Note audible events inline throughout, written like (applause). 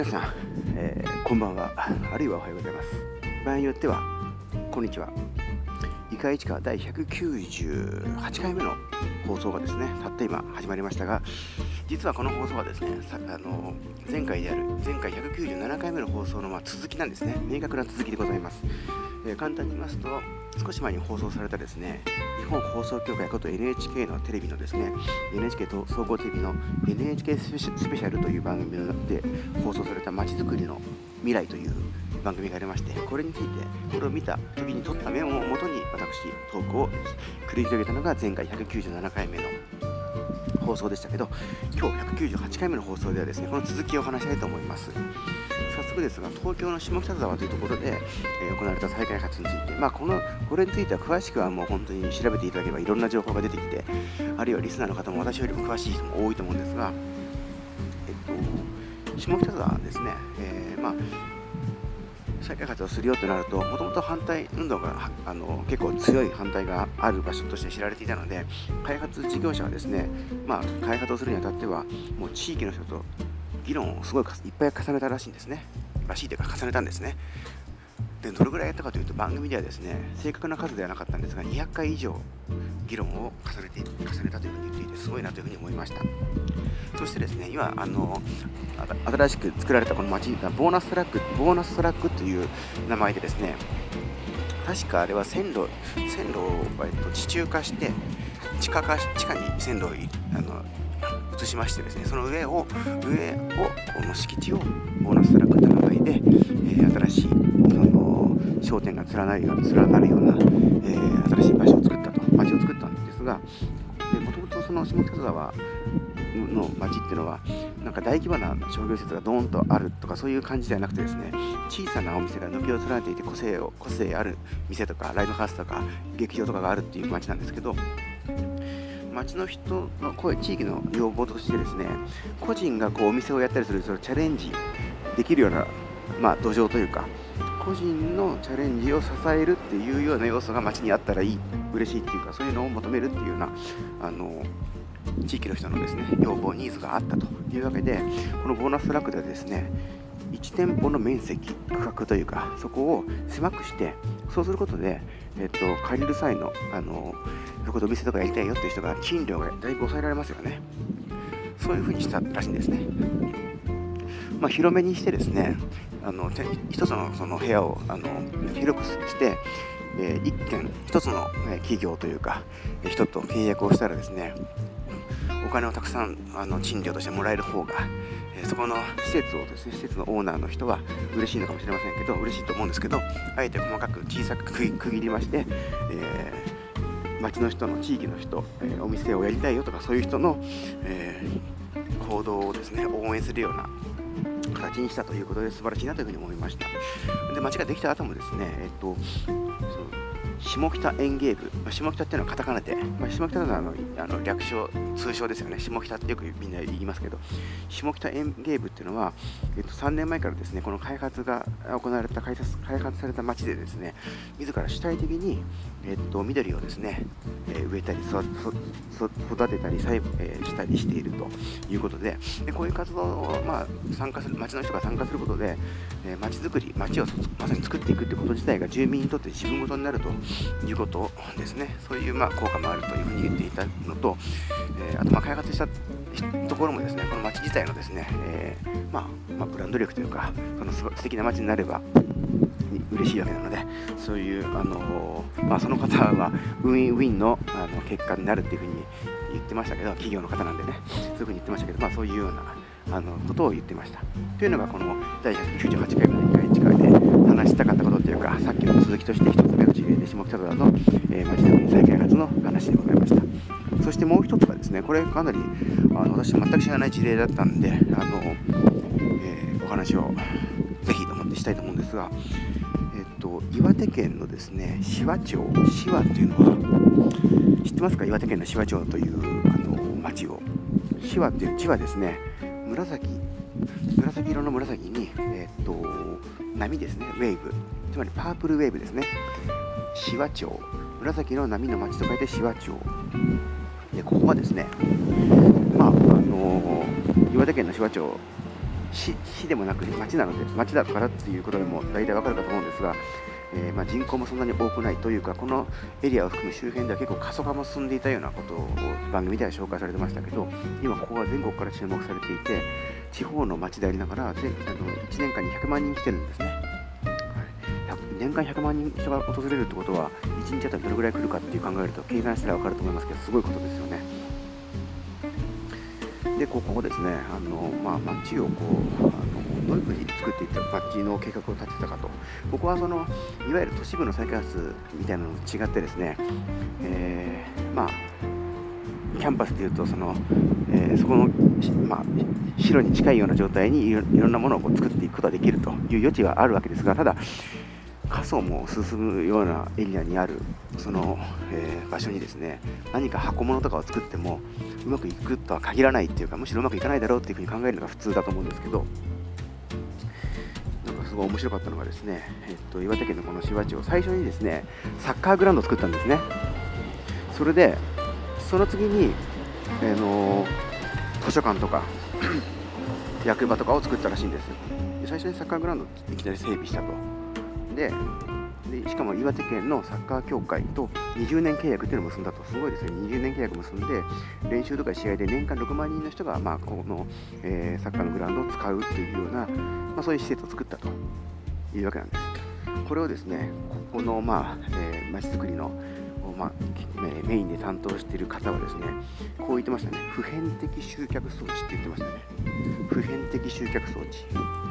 皆さん、えー、こんばんはあるいはおはようございます。場合によってはこんにちは。イカ市川第198回目の放送がですねたった今始まりましたが実はこの放送はですねあの前回である前回197回目の放送のまあ続きなんですね。明確な続きでございます、えー、簡単に言いますと少し前に放送されたですね日本放送協会こと NHK のテレビのですね NHK と総合テレビの NHK スペシャルという番組で放送されたまちづくりの未来という番組がありましてこれについてこれを見た時に撮ったメモをもとに私トークを繰り広げたのが前回197回目の放送でしたけど今日198回目の放送ではですねこの続きを話したいと思います。速ですが東京の下北沢というところで、えー、行われた再開発について、まあ、このこれについては詳しくはもう本当に調べていただければいろんな情報が出てきてあるいはリスナーの方も私よりも詳しい人も多いと思うんですが、えっと、下北沢ですね、えー、まあ再開発をするよとなるともともと反対運動があの結構強い反対がある場所として知られていたので開発事業者はですね、まあ、開発をするにあたってはもう地域の人と議論をすごいいっぱい重ねたらしいんですね。らしいというか重ねたんですね。でどれぐらいやったかというと番組ではですね正確な数ではなかったんですが200回以上議論を重ねて重ねたというふうに言っていてすごいなというふうに思いました。そしてですね今あの新しく作られたこの街がボーナストラックボーナストラックという名前でですね確かあれは線路線路を、えっと、地中化して地下化地下に線路をあの移しましてですねその上を上をこの敷地をボーナストラックという名前で、えー、新しいその商店が連なるような連なるような、えー、新しい場所を作ったと町を作ったんですがもともとその下北沢の町っていうのはなんか大規模な商業施設がドーンとあるとかそういう感じではなくてですね小さなお店が軒を連ねていて個性を個性ある店とかライブハウスとか劇場とかがあるっていう街なんですけど町の人の声地域の要望としてですね個人がこうお店をやったりするそのチャレンジできるような、まあ、土壌というか個人のチャレンジを支えるっていうような要素が町にあったらいい嬉しいっていうかそういうのを求めるっていうようなあの地域の人のですね要望ニーズがあったというわけでこのボーナスラックではですね1店舗の面積区画というかそこを狭くしてそうすることで、えっと、借りる際のあのそこでお店とかやりたいよっていう人が賃料がだいぶ抑えられますよね。そういうふうにしたらしいんですね。まあ、広めにしてですねあの一つのその部屋をあの広くして、えー、一軒一つの、企業というか人と契約をしたらですねお金をたくさんあの賃料としてもらえる方が、えー、そこの施設をですね施設のオーナーの人は嬉しいのかもしれませんけど嬉しいと思うんですけどあえて細かく小さく区切りまして、えー、町の人の地域の人、えー、お店をやりたいよとかそういう人の、えー、行動をですね応援するような形にしたということで素晴らしいなというふうに思いました。で町ができた後もですね、えっと、下北園芸部、まあ、下北っていうのはカタカナで、まあ、下北のあのあの略称、通称ですよね、下北ってよくみんな言いますけど、下北園芸部っていうのは、えっと、3年前からですねこの開発が行われた開発開発された町でですね自ら主体的に、えっと、緑をですね、えー、植えたり育てたり栽えー、したりしているということで。でこういう活動を、まあ、参加する町の人が参加することで、えー、町づくり町をまさに作っていくってこと自体が住民にとって自分ごとになるということですね。そういうまあ効果もあるというふうに言っていたのと、えー、あとまあ開発したところもですねこの町自体のですね、えー、まあ、まあ、ブランド力というかその素敵な街になれば嬉しいわけなのでそういう、あのまあ、その方はウィンウィンのあの結果になるっていうふうに言ってましたけど企業の方なんでねそういうふうに言ってましたけど、まあ、そういうようなあのことを言ってました。というのがこの第198回目の1回1回で話したかったことというかさっきの続きとして1つ目下北沢の、えー、町づくり再開発の話でございました。そしてもう一つはですねこれかなりあの私全く知らない事例だったんであの、えー、お話をぜひと思ってしたいと思うんですがえっと岩手県のですね紫波町紫波っていうのは知ってますか？岩手県の紫波町というあの町を。紫波っていう地はですね。紫紫色の紫に、え、っと波ですね。ウェーブ。つまりパープルウェーブですね。紫波町。紫の波の町と書いて紫波町。でここはですねまああの岩手県の紫波町。市市でもなく町なので町だからっていうことでも大体わかるかと思うんですが、えー、まあ、人口もそんなに多くないというかこのエリアを含む周辺では結構過疎化も進んでいたようなことを番組では紹介されてましたけど今ここは全国から注目されていて地方の町でありながらあの1年間に100万人来てるんですね。年間100万人人が訪れるってことは1日あたりどれぐらい来るかっていう考えると計算したら分かると思いますけどすごいことですよね。でここですねあの、まあ、町をこうあのどういうふうに作っていった町の計画を立てたかとここはそのいわゆる都市部の再開発みたいなのと違ってですね、えー、まあキャンパスというとその、えー、そこの、まあ、白に近いような状態にいろんなものをこう作っていくことができるという余地はあるわけですがただ過疎も進むようなエリアにあるその、えー、場所にですね何か箱物とかを作ってもうまくいくとは限らないっていうかむしろうまくいかないだろうっていうふうに考えるのが普通だと思うんですけどなんかすごい面白かったのがですね、えっと、岩手県のこの紫波町最初にですねサッカーグラウンドを作ったんですね。それでその次に、えー、の図書館とか (clears throat) 役場とかを作ったらしいんです。最初にサッカーグラウンドいきなり整備したと。ででしかも岩手県のサッカー協会と20年契約っていうのを結んだと。すごいですね。20年契約結んで練習とか試合で年間6万人の人が、まあ、この、えー、サッカーのグラウンドを使うっていうような、まあ、そういう施設を作ったと。いうわけなんです。これをですねここのまあ、えー、街づくりのまあ、メインで担当している方はですねこう言ってましたね。普遍的集客装置って言ってましたね。普遍的集客装置。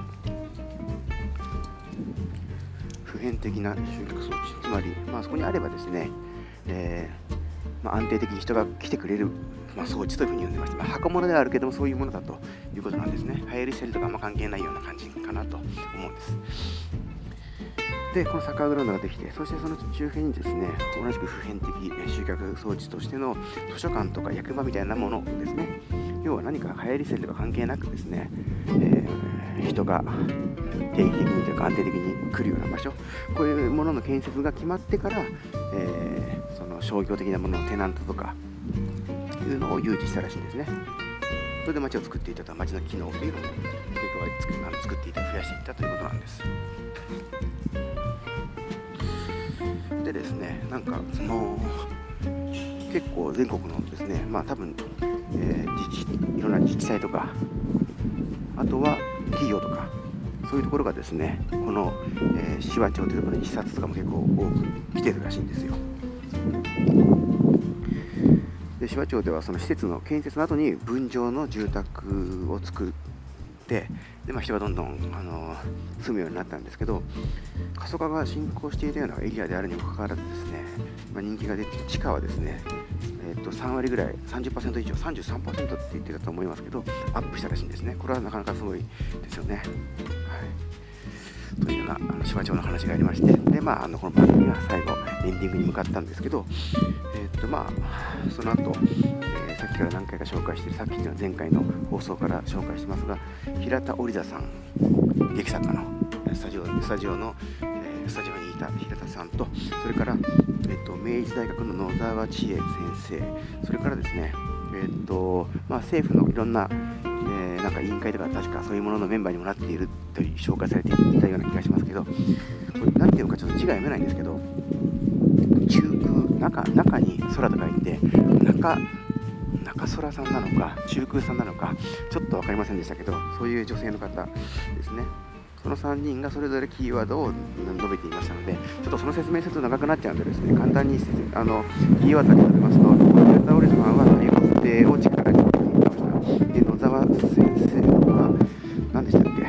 遍的な集客装置。つまり、まあ、そこにあればですね、えー、まあ、安定的に人が来てくれる、まあ、装置というふうに呼んでまして、まあ、箱物ではあるけどもそういうものだということなんですね。流行りしてるとかあんま関係ないような感じかなと思うんです。でこのサッカーグラウンドができてそしてその周辺にですね同じく普遍的集客装置としての図書館とか役場みたいなものですね。要は何か流行り線とか関係なくですね、えー、人が定期的にというか安定的に来るような場所こういうものの建設が決まってから、えー、その商業的なもののテナントとかいうのを誘致したらしいんですね。それで街を作っていたと街の機能というのを結構作っていた増やしていったということなんです。でですねなんかその結構全国のですねまあ多分、えー、自治いろんな自治体とかあとはそういうところがですねこの、えー、紫波町というところに視察とかも結構多く来てるらしいんですよ。で紫波町ではその施設の建設の後に分譲の住宅を作ってで、まあ、人がどんどん、あの住むようになったんですけど過疎化が進行していたようなエリアであるにもかかわらずですね、まあ、人気が出て地価はですねえー、と3割ぐらい30%以上33%って言ってたと思いますけどアップしたらしいんですね。これはなかなかすごいですよね、はい、というようなあの芝町の話がありましてでまああのこの番組は最後エンディングに向かったんですけどえ、ー、とまあその後、え、さっきから何回か紹介してるさっきの前回の放送から紹介してますが平田織田さん劇作家のスタジオスタジオの、スタジオにいた平田さんとそれからえっと、明治大学の野沢千恵先生、それからですね、えっとまあ、政府のいろんな、えー、なんか委員会とか確かそういうもののメンバーにもなっているという紹介されていたような気がしますけど、これ何ていうのかちょっと字が読めないんですけど、中空、中中に空と書いて、中中空さんなのか、中空さんなのか、ちょっと分かりませんでしたけど、そういう女性の方ですね。その3人がそれぞれキーワードを述べていましたので、ちょっとその説明すると長くなっちゃうんでですね、簡単にあのキーワードに述べますと、デルタオリスマンは多様性を力にって言いました。で、野沢先生は、何でしたっけ？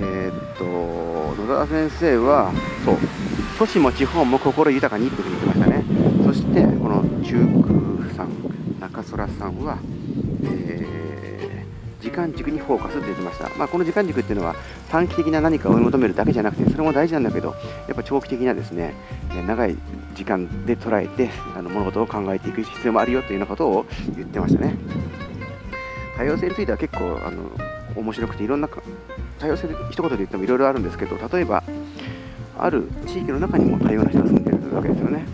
えー、っと、野沢先生は、そう、都市も地方も心豊かにっていうふうに言ってましたね。そして、この中空さん、中空さんは、えー時間軸にフォーカスってました、まあ、この時間軸っていうのは短期的な何かを追い求めるだけじゃなくてそれも大事なんだけどやっぱ長期的なですね長い時間で捉えてあの物事を考えていく必要もあるよというようなことを言ってましたね。多様性については結構あの面白くていろんな多様性で一言で言ってもいろいろあるんですけど例えばある地域の中にも多様な人が住んでるわけですよね。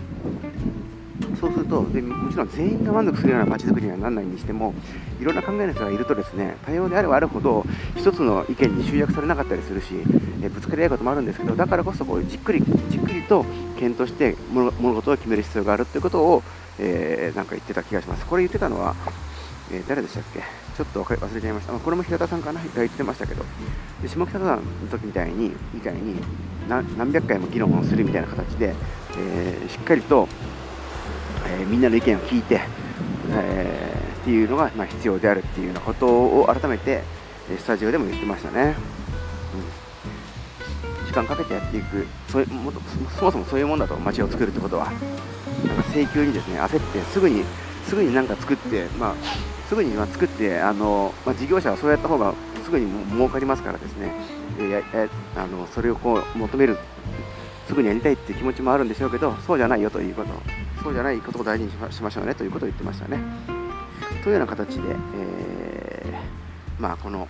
そうするとでもちろん全員が満足するような街づくりにはならないにしてもいろんな考えの人がいるとですね多様であればあるほど一つの意見に集約されなかったりするし、えぶつかり合うこともあるんですけどだからこそこうじっくりじっくりと検討して物事を決める必要があるということを、えー、なんか言ってた気がします。これ言ってたのは、えー、誰でしたっけ？ちょっと忘れちゃいました。まあこれも平田さんかな？が言ってましたけど、で下北沢の時みたいに、みたいに何百回も議論をするみたいな形で、えー、しっかりと、え、みんなの意見を聞いて、えー、っていうのが、ま、必要であるっていうようなことを改めてスタジオでも言ってましたね。うん、時間かけてやっていくそもそもそもそういうもんだと街を作るってことはなんか請求にですね焦ってすぐにすぐになんか作って、まあ、すぐに作ってあの、まあ、事業者はそうやった方がすぐに儲かりますからですね。やあのそれをこう求めるすぐにやりたいっていう気持ちもあるんでしょうけどそうじゃないよということ。そうじゃないことを大事にしましょうねということを言ってましたね。というような形で、えー、まあこの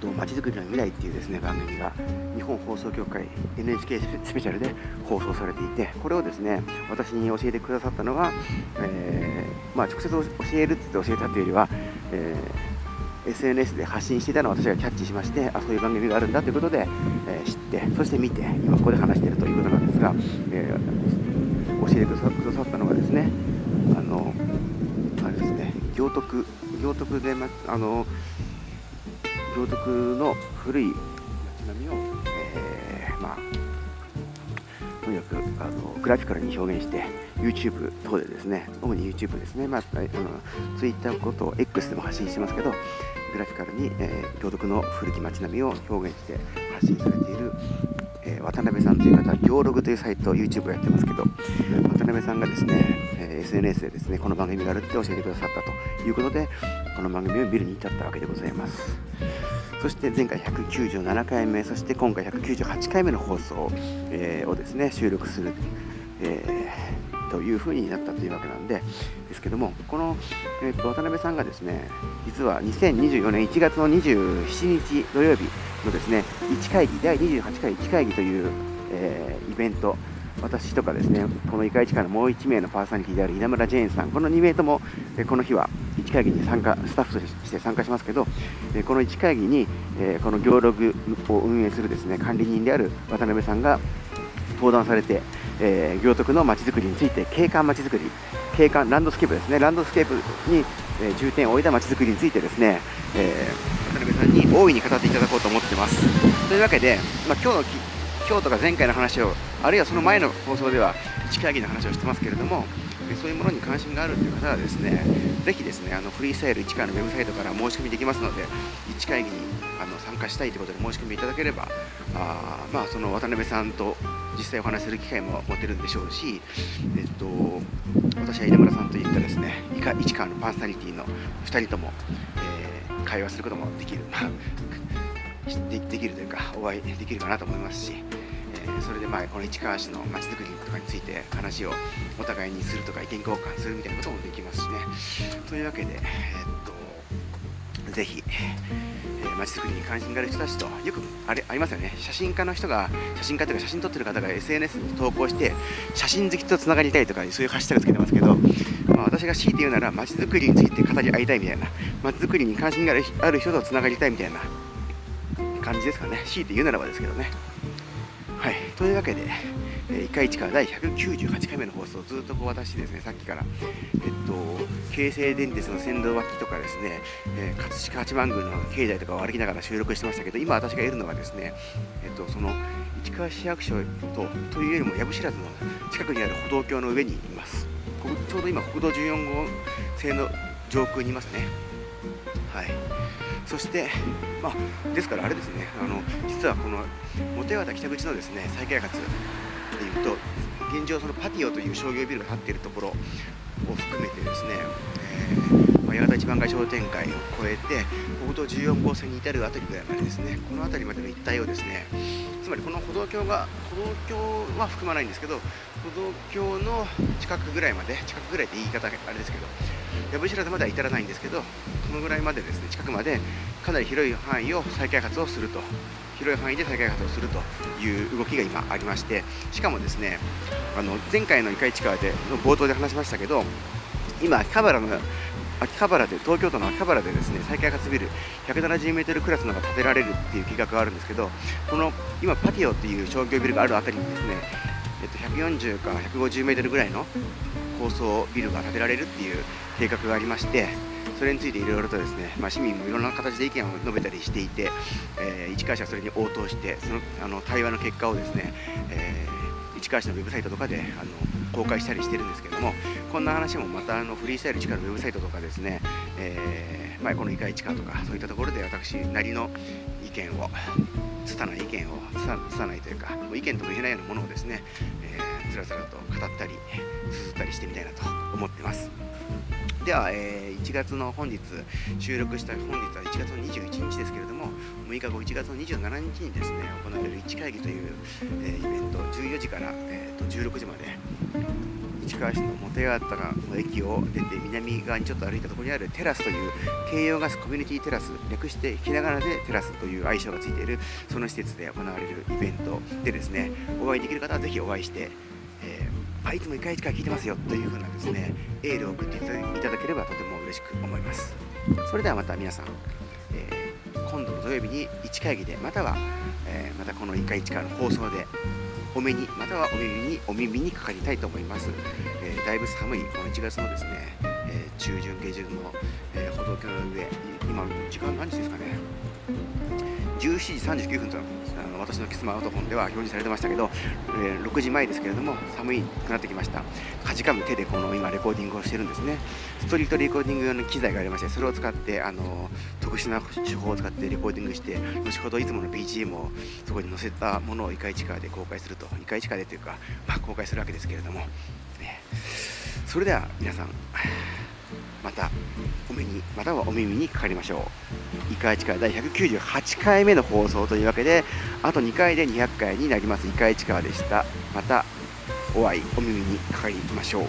とまちづくりの未来っていうですね番組が日本放送協会 NHK スペシャルで放送されていてこれをですね私に教えてくださったのが、えー、まあ、直接教えるって教えたというよりは、えー SNS で発信していたのを私がキャッチしましてあそういう番組があるんだということで、えー、知ってそして見て今ここで話しているということなんですが、えー、教えてくださったのがですねあのあれですね行徳行徳で、ま、あの行徳の古い街並みを、えー、まあ、とにかくあのグラフィカルに表現して YouTube 等でですね主に YouTube ですね、まあ、あの Twitter ことを X でも発信してますけどグラフィカルに、えー、行徳の古き街並みを表現して発信されている、渡辺さんという方は行ログというサイト YouTube をやってますけど渡辺さんがですね、え、SNS でですねこの番組があるって教えてくださったということでこの番組を見るに至ったわけでございます。そして前回197回目そして今回198回目の放送、え、をですね収録する、えー、というふうになったというわけなんでですけどもこの、えーと、渡辺さんがですね実は2024年1月の27日土曜日のですね1会議第28回1会議という、えー、イベント私とかですねこの異界地下のもう1名のパーソナリティである稲村ジェーンさんこの2名ともこの日は1会議に参加スタッフとして参加しますけどこの1会議にこの行ログを運営するですね管理人である渡辺さんが登壇されて、えー、行徳のまちづくりについて景観まちづくり景観ランドスケープですね。ランドスケープに、え重点を置いたまちづくりについてですね、えー、渡辺さんに大いに語っていただこうと思ってます。というわけで、まあ、今日の今日とか前回の話をあるいはその前の放送では1会議の話をしてますけれどもそういうものに関心があるという方はですねぜひですねあのフリースタイル1回のウェブサイトから申し込みできますので1会議にあの参加したいということで申し込みいただければあまあその渡辺さんと実際お話する機会も持てるんでしょうし、えっと、私は稲村さんといったですね市川のパーソナリティの2人とも、えー、会話することもできる、(laughs) できるというかお会いできるかなと思いますしえそれでまあこの市川市のまちづくりとかについて話をお互いにするとか意見交換するみたいなこともできますしね。というわけで、え、っとぜひまちづくりに関心がある人たちとよくあれありますよね。写真家の人が写真家というか写真撮ってる方が SNS に投稿して写真好きとつながりたいとかそういうハッシュタグつけてますけど、まあ、私が強いて言うならまちづくりについて語り合いたいみたいなまちづくりに関心がある人とつながりたいみたいな感じですかね。強いて言うならばですけどね。はい、というわけで、え、1回1から第198回目の放送ずっとこう私ですねさっきから、えっと、京成電鉄の線路脇とかですね、えー、葛飾八幡宮の境内とかを歩きながら収録してましたけど今私がいるのはですね、えっと、その市川市役所とというよりも藪知らずの近くにある歩道橋の上にいます。ちょうど今国道14号線の上空にいますね。はい。そして、まあ、ですからあれですねあの実はこの本岩田北口のですね再開発いうと現状そのパティオという商業ビルが建っているところを含めてですね、えま、八幡一番街商店街を越えて国道14号線に至る辺りぐらいまでですねこの辺りまでの一帯をですねつまりこの歩道橋が歩道橋は含まないんですけど歩道橋の近くぐらいまで近くぐらいって言い方あれですけど藪知らずまでは至らないんですけどこのぐらいまでですね近くまでかなり広い範囲を再開発をすると。広い範囲で再開発をするという動きが今ありましてしかもですねあの前回のイカ市川での冒頭で話しましたけど今秋葉原の秋葉原で東京都の秋葉原でですね再開発ビル170メートルクラスのが建てられるっていう計画があるんですけどこの今パティオっていう商業ビルがあるあたりにですねえっと140か150メートルぐらいの高層ビルが建てられるっていう計画がありましてそれについていろいろとですね、まあ、市民もいろんな形で意見を述べたりしていて、えー、市川市はそれに応答してそのあの対話の結果をですね、えー、市川市のウェブサイトとかであの公開したりしてるんですけどもこんな話もまたあのフリースタイル市川のウェブサイトとかですね、えーまあ、このイカ市川とかそういったところで私なりの意見を拙い意見を拙いというかもう意見とも言えないようなものをですね、えー、つらつらと語ったり綴ったりしてみたいなと思ってます。では、えー、1月の本日収録した本日は1月の21日ですけれども6日後1月の27日にですね行われる市会議という、えー、イベント14時から、えーと、16時まで市川市の元八幡の駅を出て南側にちょっと歩いたところにあるテラスという京葉ガスコミュニティテラス略してひらがなでテラスという愛称がついているその施設で行われるイベントでですねお会いできる方はぜひお会いしてあいつも1回1回聞いてますよというふうなですねエールを送っていただければとても嬉しく思います。それではまた皆さん、えー、今度の土曜日に1会議でまたは、えー、またこの1回1回の放送でお目にまたはお耳にお耳にかかりたいと思います、えー、だいぶ寒いこの1月のですね、え中旬下旬の、え歩道橋の上今時間何時ですかね？17時39分と私のキスマートフォンでは表示されてましたけど、えー、6時前ですけれども寒いくなってきました。かじかむ手でこの今レコーディングをしてるんですね。ストリートレコーディング用の機材がありましてそれを使ってあの特殊な手法を使ってレコーディングして後ほどいつもの BGM をそこに載せたものをイカイチカで公開すると。イカイチカでというか、まあ、公開するわけですけれども、ね、それでは皆さんまたお目にまたはお耳にかかりましょう。イカイチカ第198回目の放送というわけであと2回で200回になります。イカイチカでした。またお会いお耳にかかりましょう。